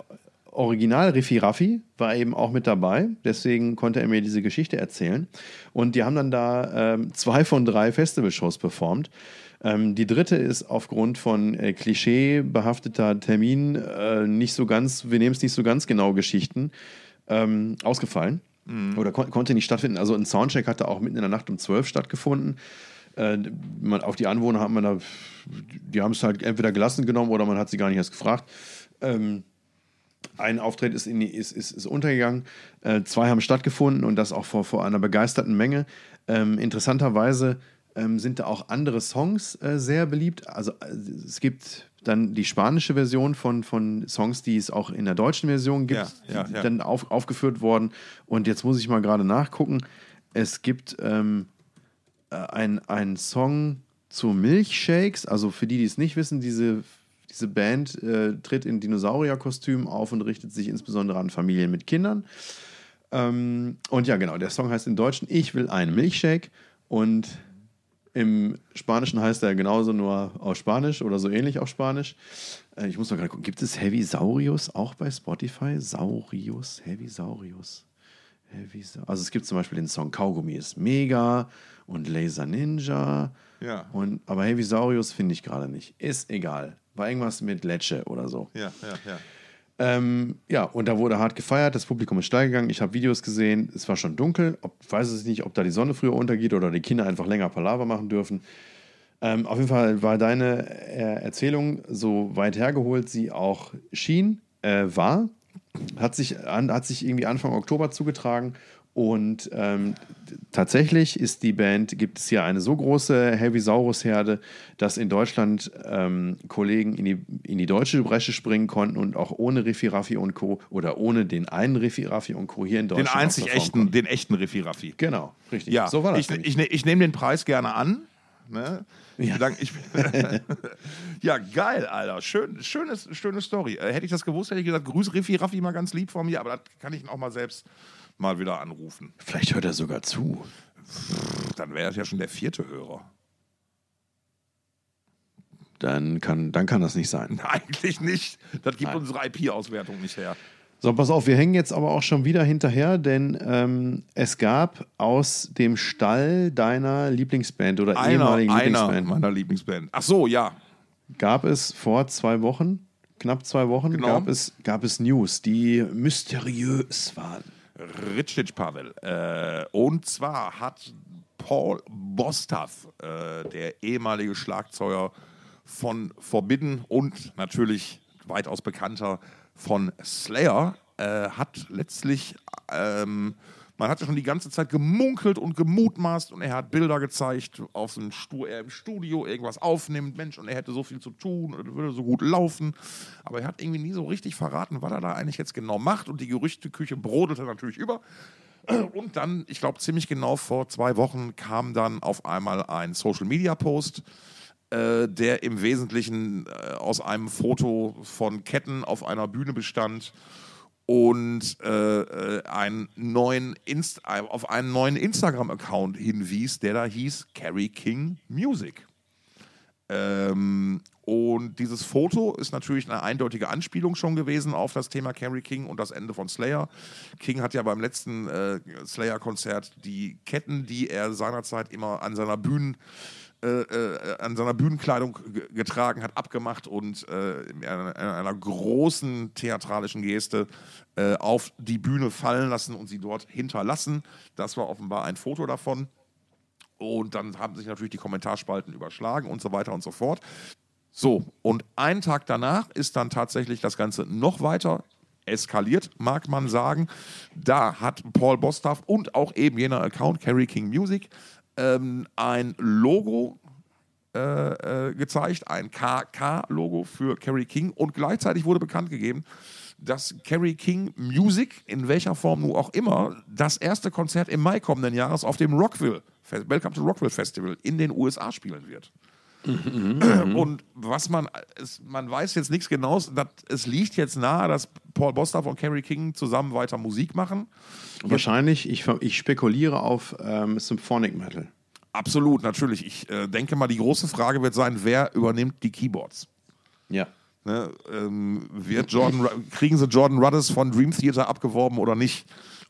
Original Riffi Raffi war eben auch mit dabei, deswegen konnte er mir diese Geschichte erzählen. Und die haben dann da ähm, zwei von drei Festivalshows performt. Ähm, die dritte ist aufgrund von äh, klischeebehafteter Termin äh, nicht so ganz, wir nehmen es nicht so ganz genau Geschichten, ähm, ausgefallen. Oder kon konnte nicht stattfinden. Also ein Soundcheck hatte auch mitten in der Nacht um 12 stattgefunden. Äh, man, auf die Anwohner hat man da, die haben es halt entweder gelassen genommen oder man hat sie gar nicht erst gefragt. Ähm, ein Auftritt ist, in ist, ist, ist untergegangen, äh, zwei haben stattgefunden und das auch vor, vor einer begeisterten Menge. Ähm, interessanterweise ähm, sind da auch andere Songs äh, sehr beliebt. Also äh, es gibt dann die spanische Version von, von Songs, die es auch in der deutschen Version gibt, Ja, ja, die ja. dann auf, aufgeführt worden. Und jetzt muss ich mal gerade nachgucken. Es gibt ähm, äh, ein, ein Song zu Milchshakes. Also für die, die es nicht wissen, diese, diese Band äh, tritt in Dinosaurierkostüm auf und richtet sich insbesondere an Familien mit Kindern. Ähm, und ja, genau, der Song heißt im Deutschen Ich will einen Milchshake. Und Im Spanischen heißt er genauso nur auf Spanisch oder so ähnlich auf Spanisch. Äh, ich muss mal gerade gucken. Gibt es Heavy Saurius auch bei Spotify? Saurius, Heavy Saurius. Heavy Sa also es gibt zum Beispiel den Song Kaugummi ist mega und Laser Ninja. Ja. Und, aber Heavy Saurius finde ich gerade nicht. Ist egal. War irgendwas mit Lecce oder so. Ja, ja, ja. Ähm, ja, und da wurde hart gefeiert, das Publikum ist steil gegangen, ich habe Videos gesehen, es war schon dunkel, ob, weiß es nicht, ob da die Sonne früher untergeht oder die Kinder einfach länger Palaver machen dürfen. Ähm, auf jeden Fall war deine äh, Erzählung so weit hergeholt, sie auch schien, äh, war, hat sich, an, hat sich irgendwie Anfang Oktober zugetragen und ähm, tatsächlich ist die Band, gibt es hier eine so große Heavisaurus-Herde, dass in Deutschland ähm, Kollegen in die, in die deutsche Bresche springen konnten und auch ohne Riffi Raffi und Co. oder ohne den einen Riffi Raffi und Co. hier in Deutschland. Den einzig echten, den echten Riffi Raffi. Genau, richtig. Ja, so war das. ich, ich, ne- ich nehme den Preis gerne an. Ne? Ja. ich, ja, geil, Alter. Schön, schönes, schöne Story. Äh, hätte ich das gewusst, hätte ich gesagt, grüß Riffi Raffi mal ganz lieb von mir, aber das kann ich ihn auch mal selbst mal wieder anrufen. Vielleicht hört er sogar zu. Dann wäre das ja schon der vierte Hörer. Dann kann, dann kann das nicht sein. Eigentlich nicht. Das gibt Nein. unsere IP-Auswertung nicht her. So, pass auf, wir hängen jetzt aber auch schon wieder hinterher, denn ähm, es gab aus dem Stall deiner Lieblingsband oder Einer, ehemaligen einer Lieblingsband, meiner Lieblingsband. Ach so, ja. gab es vor zwei Wochen, knapp zwei Wochen, Genau. gab, es, gab es News, die mysteriös waren. Ritschitsch Pavel. Äh, und zwar hat Paul Bostav, äh, der ehemalige Schlagzeuger von Forbidden und natürlich weitaus bekannter von Slayer, äh, hat letztlich, ähm, man hatte schon die ganze Zeit gemunkelt und gemutmaßt und er hat Bilder gezeigt, auf dem Stu er im Studio irgendwas aufnimmt, Mensch, und er hätte so viel zu tun und würde so gut laufen. Aber er hat irgendwie nie so richtig verraten, was er da eigentlich jetzt genau macht und die Gerüchteküche brodelte natürlich über. Und dann, ich glaube, ziemlich genau vor zwei Wochen kam dann auf einmal ein Social-Media-Post, äh, der im Wesentlichen äh, aus einem Foto von Ketten auf einer Bühne bestand und äh, äh, einen neuen Inst äh, auf einen neuen Instagram-Account hinwies, der da hieß Carrie King Music. Ähm, und dieses Foto ist natürlich eine eindeutige Anspielung schon gewesen auf das Thema Carrie King und das Ende von Slayer. King hat ja beim letzten äh, Slayer-Konzert die Ketten, die er seinerzeit immer an seiner Bühnen äh, äh, an seiner Bühnenkleidung ge- getragen hat, abgemacht und äh, in einer, in einer großen theatralischen Geste äh, auf die Bühne fallen lassen und sie dort hinterlassen. Das war offenbar ein Foto davon. Und dann haben sich natürlich die Kommentarspalten überschlagen und so weiter und so fort. So, und einen Tag danach ist dann tatsächlich das Ganze noch weiter eskaliert, mag man sagen. Da hat Paul Bostaff und auch eben jener Account, Carrie King Music, ähm, ein Logo äh, äh, gezeigt, ein KK-Logo für Carrie King und gleichzeitig wurde bekannt gegeben, dass Carrie King Music, in welcher Form nun auch immer, das erste Konzert im Mai kommenden Jahres auf dem Rockville, Welcome to Rockville Festival in den USA spielen wird. Und was man, es, man weiß jetzt nichts Genaues, das, es liegt jetzt nahe, dass Paul Bostaff und Carrie King zusammen weiter Musik machen. Wahrscheinlich, ich, ich spekuliere auf ähm, Symphonic Metal. Absolut, natürlich. Ich äh, denke mal, die große Frage wird sein, wer übernimmt die Keyboards? Ja. Ne, ähm, wird Jordan, kriegen sie Jordan Rudess von Dream Theater abgeworben oder nicht?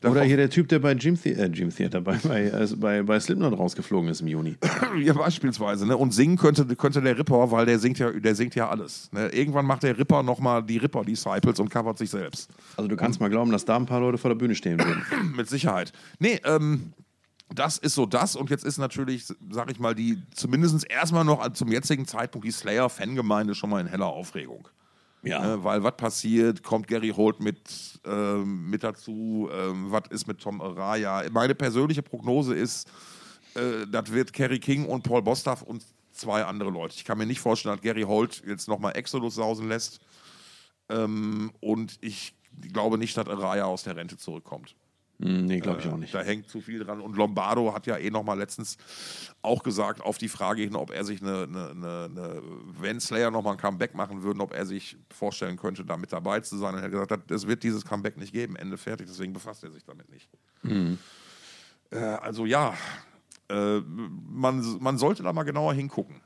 Oder hier der Typ, der bei Gym, The äh, Gym Theater, bei, bei, äh, bei, bei Slipknot rausgeflogen ist im Juni. Ja, beispielsweise. Ne? Und singen könnte, könnte der Ripper, weil der singt ja, der singt ja alles. Ne? Irgendwann macht der Ripper nochmal die Ripper-Disciples und covert sich selbst. Also du kannst mal glauben, dass da ein paar Leute vor der Bühne stehen würden. Mit Sicherheit. Nee, ähm, das ist so das. Und jetzt ist natürlich, sag ich mal, die zumindest erstmal noch zum jetzigen Zeitpunkt die Slayer-Fangemeinde schon mal in heller Aufregung. Ja. Ne, weil was passiert, kommt Gary Holt mit, ähm, mit dazu, ähm, was ist mit Tom Araya. Meine persönliche Prognose ist, äh, das wird Kerry King und Paul Bostaff und zwei andere Leute. Ich kann mir nicht vorstellen, dass Gary Holt jetzt nochmal Exodus sausen lässt. Ähm, und ich glaube nicht, dass Araya aus der Rente zurückkommt. Hm, nee, glaube ich auch nicht. Da hängt zu viel dran. Und Lombardo hat ja eh noch mal letztens auch gesagt, auf die Frage hin, ob er sich eine, eine, eine, wenn Slayer noch mal ein Comeback machen würden, ob er sich vorstellen könnte, da mit dabei zu sein. Und er hat gesagt, es wird dieses Comeback nicht geben, Ende fertig, deswegen befasst er sich damit nicht. Äh, also ja, äh, man, man sollte da mal genauer hingucken.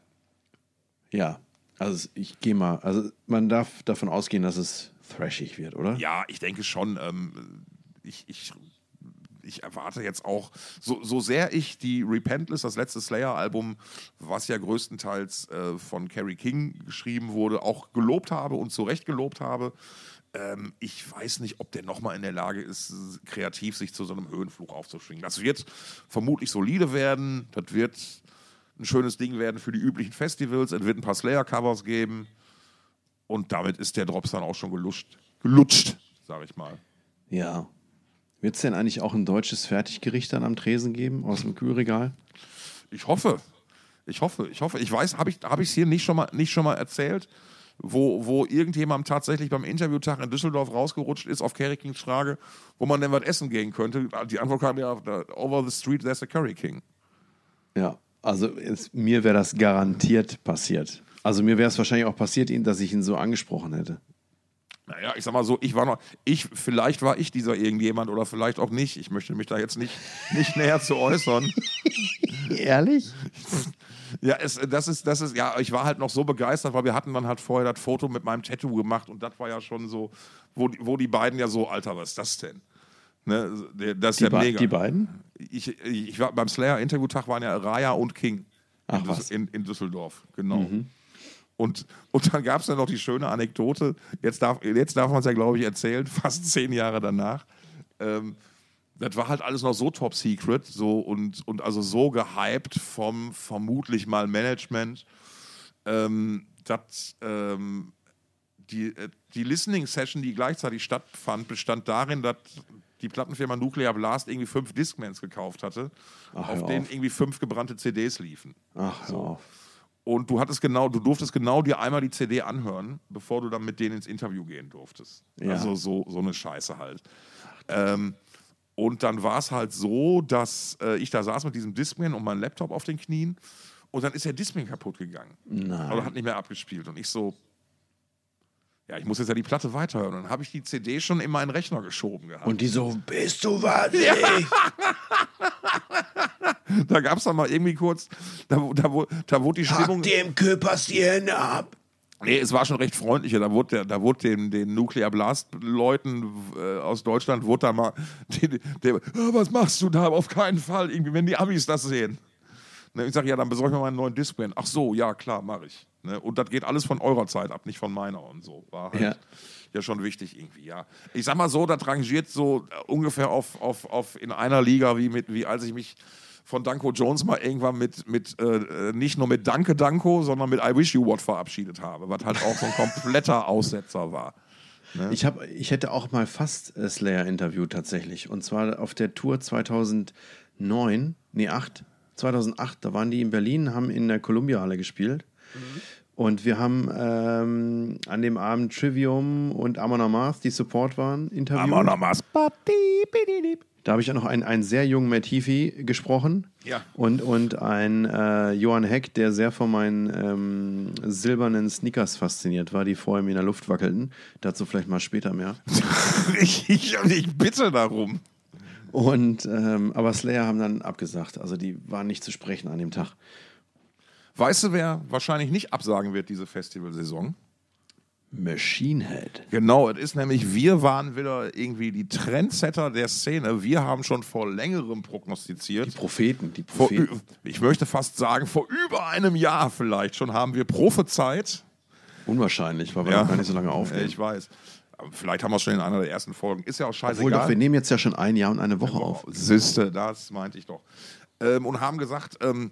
Ja, also ich gehe mal, also man darf davon ausgehen, dass es thrashig wird, oder? Ja, ich denke schon. Ähm, ich, ich, ich erwarte jetzt auch, so, so sehr ich die Repentless, das letzte Slayer-Album, was ja größtenteils äh, von Kerry King geschrieben wurde, auch gelobt habe und zu Recht gelobt habe. Ähm, ich weiß nicht, ob der nochmal in der Lage ist, kreativ sich zu so einem Höhenflug aufzuschwingen. Das wird vermutlich solide werden. Das wird ein schönes Ding werden für die üblichen Festivals. Es wird ein paar Slayer-Covers geben. Und damit ist der Drops dann auch schon gelutscht, gelutscht sage ich mal. Ja. Wird es denn eigentlich auch ein deutsches Fertiggericht dann am Tresen geben aus dem Kühlregal? Ich hoffe. Ich hoffe, ich hoffe. Ich weiß, habe ich es hab hier nicht schon, mal, nicht schon mal erzählt, wo, wo irgendjemand tatsächlich beim Interviewtag in Düsseldorf rausgerutscht ist auf Kerry Kings Frage, wo man denn was essen gehen könnte. Die Antwort kam ja, over the street there's a Kerry King. Ja, also es, mir wäre das garantiert passiert. Also mir wäre es wahrscheinlich auch passiert, dass ich ihn so angesprochen hätte. Naja, ich sag mal so, ich war noch, ich, vielleicht war ich dieser irgendjemand oder vielleicht auch nicht. Ich möchte mich da jetzt nicht, nicht näher zu äußern. Ehrlich? Ja, es, das ist, das ist, ja, ich war halt noch so begeistert, weil wir hatten dann halt vorher das Foto mit meinem Tattoo gemacht und das war ja schon so, wo, wo die beiden ja so, Alter, was ist das denn? Ne, das ist die ja mega. Die beiden? Ich, ich war beim Slayer-Interviewtag waren ja Raya und King Ach, in, was? in, in Düsseldorf, genau. Und, und dann gab es ja noch die schöne Anekdote, jetzt darf, jetzt darf man es ja, glaube ich, erzählen, fast zehn Jahre danach. Ähm, das war halt alles noch so top secret so und, und also so gehypt vom vermutlich mal Management, ähm, dass ähm, die, äh, die Listening Session, die gleichzeitig stattfand, bestand darin, dass die Plattenfirma Nuclear Blast irgendwie fünf Discmans gekauft hatte, Ach, auf denen auf. irgendwie fünf gebrannte CDs liefen. Ach, hör auf. Und du hattest genau, du durftest genau dir einmal die CD anhören, bevor du dann mit denen ins Interview gehen durftest. Ja. Also so, so eine Scheiße halt. Ähm, und dann war es halt so, dass äh, ich da saß mit diesem Discman und meinem Laptop auf den Knien und dann ist der Discman kaputt gegangen. Nein. Also hat nicht mehr abgespielt. Und ich so, ja, ich muss jetzt ja die Platte weiterhören. Und dann habe ich die CD schon in meinen Rechner geschoben gehabt. Und die so, bist du wahnsinnig? da gab es dann mal irgendwie kurz, da, da, da wurde die Stimmung. dem Köpers die Hände ab. Nee, es war schon recht freundlich. Da wurde, der, da wurde den, den Nuclear Blast-Leuten äh, aus Deutschland, wurde da mal, die, der, "Ah, was machst du da? Auf keinen Fall, irgendwie, wenn die Amis das sehen. Ne, ich sage, ja, dann besorg mir mal einen neuen Discman. Ach so, ja, klar, mache ich. Ne, und das geht alles von eurer Zeit ab, nicht von meiner und so. War halt Ja. ja, schon wichtig irgendwie, ja. Ich sag mal so, das rangiert so äh, ungefähr auf, auf, auf in einer Liga, wie, mit, wie als ich mich von Danko Jones mal irgendwann mit, mit äh, äh, nicht nur mit Danke Danko, sondern mit I Wish You What verabschiedet habe, was halt auch so ein kompletter Aussetzer war. Ich, hab, ich hätte auch mal fast äh, Slayer interviewt tatsächlich. Und zwar auf der Tour 2009, nee, 8, 2008. Da waren die in Berlin, haben in der Columbia-Halle gespielt. Und wir haben ähm, an dem Abend Trivium und Amon Amarth, die Support waren, interviewt. Aber nochmals. Da habe ich auch noch einen, einen sehr jungen Matt Heafy gesprochen. Ja. Und, und ein äh, Johann Heck, der sehr von meinen ähm, silbernen Sneakers fasziniert war, die vor ihm in der Luft wackelten. Dazu vielleicht mal später mehr. ich, ich, ich bitte darum. Und ähm, aber Slayer haben dann abgesagt. Also die waren nicht zu sprechen an dem Tag. Weißt du, wer wahrscheinlich nicht absagen wird, diese Festivalsaison? Machine Head. Genau, es ist nämlich, wir waren wieder irgendwie die Trendsetter der Szene. Wir haben schon vor längerem prognostiziert. Die Propheten, die vor, Propheten. ü- ich möchte fast sagen, vor über einem Jahr vielleicht schon haben wir prophezeit. Unwahrscheinlich, weil wir Ja. noch gar nicht so lange aufnehmen. ich weiß. Vielleicht haben wir es schon in einer der ersten Folgen. Ist ja auch scheißegal. Obwohl doch, wir nehmen jetzt ja schon ein Jahr und eine Woche auf. Süste, das meinte ich doch. Ähm, und haben gesagt, ähm,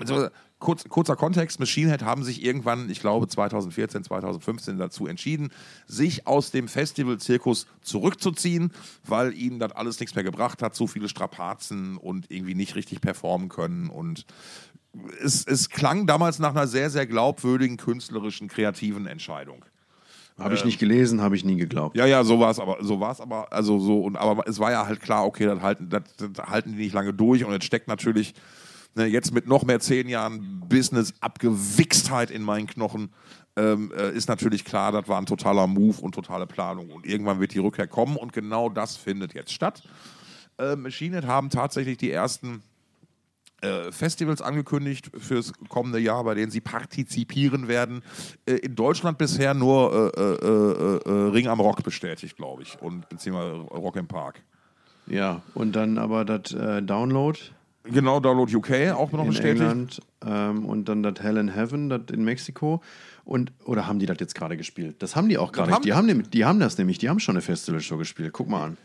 also, kurz, kurzer Kontext, Machine Head haben sich irgendwann, ich glaube 2014, 2015 dazu entschieden, sich aus dem Festivalzirkus zurückzuziehen, weil ihnen das alles nichts mehr gebracht hat, so viele Strapazen und irgendwie nicht richtig performen können und es, es klang damals nach einer sehr, sehr glaubwürdigen, künstlerischen, kreativen Entscheidung. Habe ich nicht gelesen, habe ich nie geglaubt. Ja, ja, so war es aber, so war es aber, also so, und aber es war ja halt klar, okay, das halten, das, das halten die nicht lange durch und es steckt natürlich ne, jetzt mit noch mehr zehn Jahren Business-Abgewichstheit in meinen Knochen, ähm, äh, ist natürlich klar, das war ein totaler Move und totale Planung. Und irgendwann wird die Rückkehr kommen und genau das findet jetzt statt. Äh, Machine Head haben tatsächlich die ersten äh, Festivals angekündigt fürs kommende Jahr, bei denen sie partizipieren werden. Äh, in Deutschland bisher nur äh, Ring am Rock bestätigt, glaube ich, und beziehungsweise Rock im Park. Ja, und dann aber das Download. Genau, Download UK auch noch in bestätigt. England ähm, und dann das Hell in Heaven das in Mexiko. Und, oder haben die das jetzt gerade gespielt? Das haben die auch gerade. Die, haben, die haben das nämlich, die haben schon eine Festivalshow gespielt. Guck mal an.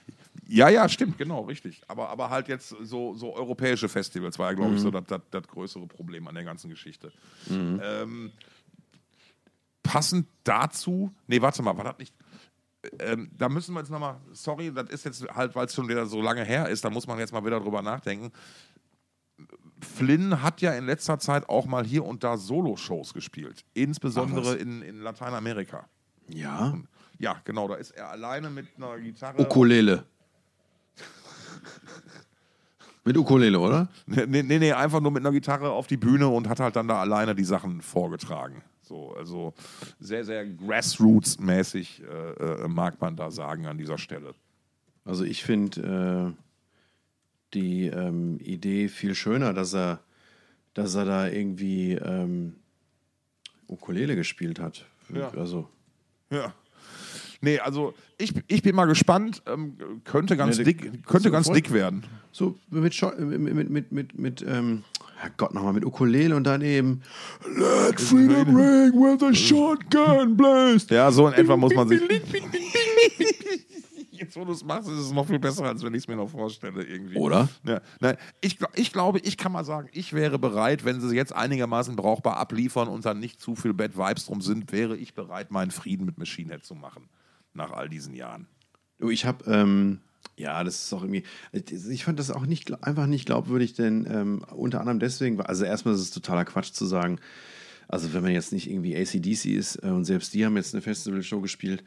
Ja, ja, stimmt, genau, richtig. Aber, aber halt jetzt so, so europäische Festivals war ja, glaube mhm. ich, so mhm. das, größere Problem an der ganzen Geschichte. Mhm. Ähm, passend dazu, nee, warte mal, war das nicht. Ähm, da müssen wir jetzt nochmal, sorry, das ist jetzt halt, weil es schon wieder so lange her ist, da muss man jetzt mal wieder drüber nachdenken. Flynn hat ja in letzter Zeit auch mal hier und da Solo-Shows gespielt, insbesondere in, in Lateinamerika. Ja. Ja, genau, da ist er alleine mit einer Gitarre. Ukulele. Mit Ukulele, oder? Nee, nee, nee, einfach nur mit einer Gitarre auf die Bühne und hat halt dann da alleine die Sachen vorgetragen. So, also sehr, sehr Grassroots-mäßig äh, äh, mag man da sagen an dieser Stelle. Also ich finde äh, die ähm, Idee viel schöner, dass er, dass er da irgendwie ähm, Ukulele gespielt hat. Ja. Also. Ja. Nee, also ich, ich bin mal gespannt. Ähm, könnte ganz, nee, dick, könnte ganz dick werden. So mit, mit, mit, mit, mit ähm, Herrgott, nochmal mit Ukulele und dann eben Let freedom ring when the shotgun blast. Ja, so in etwa muss man sich. Jetzt, wo du es machst, ist es noch viel besser, als wenn ich es mir noch vorstelle. Irgendwie. Oder? Ja, nein, ich, ich glaube, ich kann mal sagen, ich wäre bereit, wenn sie jetzt einigermaßen brauchbar abliefern und dann nicht zu viel Bad Vibes drum sind, wäre ich bereit, meinen Frieden mit Machine Head zu machen nach all diesen Jahren. Du, ich habe, ähm, ja, das ist auch irgendwie, ich fand das auch nicht, einfach nicht glaubwürdig, denn ähm, unter anderem deswegen, also erstmal ist es totaler Quatsch zu sagen, also wenn man jetzt nicht irgendwie ACDC ist äh, und selbst die haben jetzt eine Festivalshow gespielt,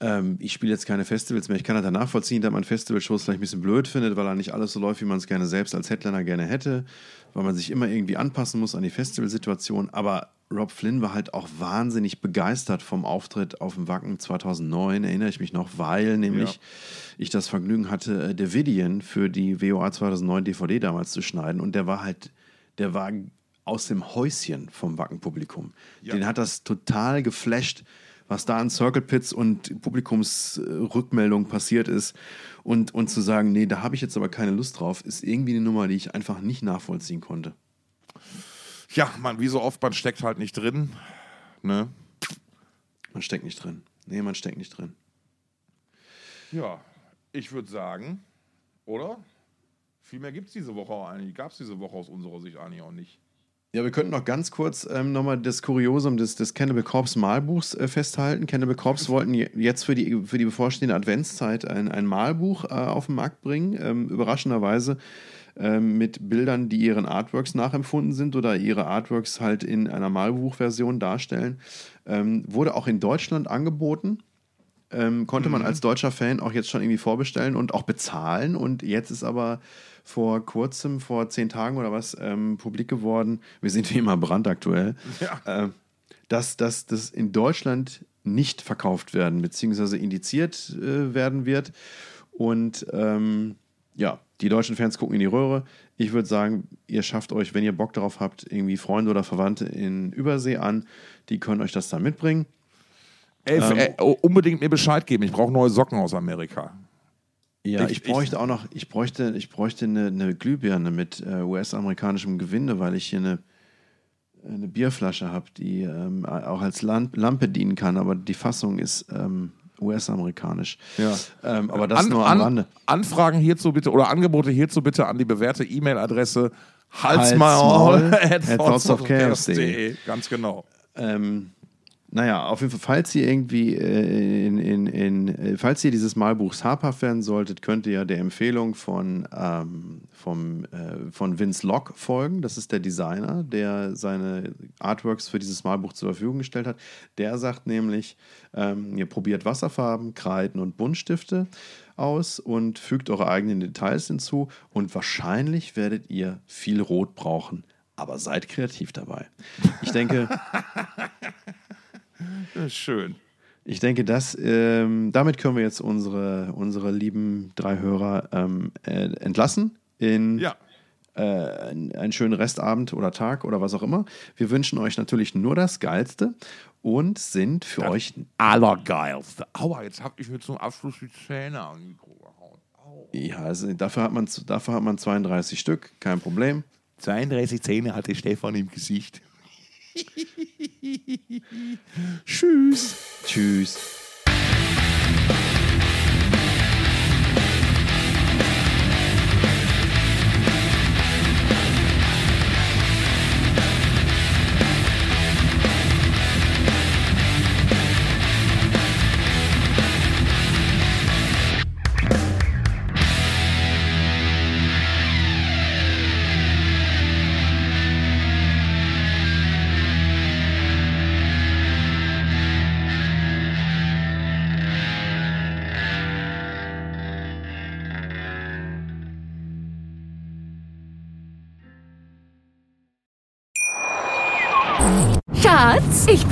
ähm, ich spiele jetzt keine Festivals mehr. Ich kann halt nachvollziehen, dass man Festivalshows vielleicht ein bisschen blöd findet, weil da nicht alles so läuft, wie man es gerne selbst als Headliner gerne hätte, weil man sich immer irgendwie anpassen muss an die Festivalsituation. Aber Rob Flynn war halt auch wahnsinnig begeistert vom Auftritt auf dem Wacken 2009, erinnere ich mich noch, weil nämlich ja. ich das Vergnügen hatte, äh, Davidian für die WOA 2009 DVD damals zu schneiden und der war halt, der war aus dem Häuschen vom Wacken-Publikum. Ja. Den hat das total geflasht, was da an Circle Pits und Publikumsrückmeldungen passiert ist. Und, und zu sagen, nee, da habe ich jetzt aber keine Lust drauf, ist irgendwie eine Nummer, die ich einfach nicht nachvollziehen konnte. Ja, man, wie so oft, man steckt halt nicht drin. Ne? Man steckt nicht drin. Nee, man steckt nicht drin. Ja, ich würde sagen, oder? Viel mehr gibt es diese Woche auch eigentlich. Gab es diese Woche aus unserer Sicht eigentlich auch nicht. Ja, wir könnten noch ganz kurz ähm, nochmal das Kuriosum des, des Cannibal Corpse Malbuchs äh, festhalten. Cannibal Corpse wollten jetzt für die, für die bevorstehende Adventszeit ein, ein Malbuch äh, auf den Markt bringen. Ähm, überraschenderweise ähm, mit Bildern, die ihren Artworks nachempfunden sind oder ihre Artworks halt in einer Malbuchversion darstellen. Ähm, wurde auch in Deutschland angeboten. Ähm, konnte man mhm. als deutscher Fan auch jetzt schon irgendwie vorbestellen und auch bezahlen. Und jetzt ist aber vor kurzem, vor zehn Tagen oder was, ähm, publik geworden, wir sind wie immer brandaktuell, ja. äh, dass das in Deutschland nicht verkauft werden, beziehungsweise indiziert äh, werden wird. Und ähm, ja, die deutschen Fans gucken in die Röhre. Ich würde sagen, ihr schafft euch, wenn ihr Bock darauf habt, irgendwie Freunde oder Verwandte in Übersee an. Die können euch das dann mitbringen. Ey, ähm, ey, unbedingt mir Bescheid geben. Ich brauche neue Socken aus Amerika. Ja, ich, ich bräuchte ich, auch noch, ich bräuchte, ich bräuchte eine, eine Glühbirne mit äh, US-amerikanischem Gewinde, weil ich hier eine, eine Bierflasche habe, die ähm, auch als Lampe dienen kann, aber die Fassung ist ähm, US-amerikanisch. Ja. Ähm, aber das an, nur am Rande. Anfragen hierzu bitte oder Angebote hierzu bitte an die bewährte E-Mail-Adresse halsmaul at, at Ganz genau. Ähm, naja, auf jeden Fall, falls ihr irgendwie äh, in, in, in, äh, falls ihr dieses Malbuchs habhaft werden solltet, könnt ihr ja der Empfehlung von, ähm, vom, äh, von Vince Locke folgen. Das ist der Designer, der seine Artworks für dieses Malbuch zur Verfügung gestellt hat. Der sagt nämlich, ähm, ihr probiert Wasserfarben, Kreiden und Buntstifte aus und fügt eure eigenen Details hinzu und wahrscheinlich werdet ihr viel Rot brauchen. Aber seid kreativ dabei. Ich denke. Schön. Ich denke, dass, ähm, damit können wir jetzt unsere, unsere lieben drei Hörer ähm, äh, entlassen in ja. äh, einen schönen Restabend oder Tag oder was auch immer. Wir wünschen euch natürlich nur das Geilste und sind für euch. Allergeilste. Aua, jetzt habe ich mir zum Abschluss die Zähne an die Mikro gehauen. Au. Ja, also dafür, hat man, dafür hat man 32 Stück, kein Problem. 32 Zähne hatte Stefan im Gesicht. Tschüss. Tschüss.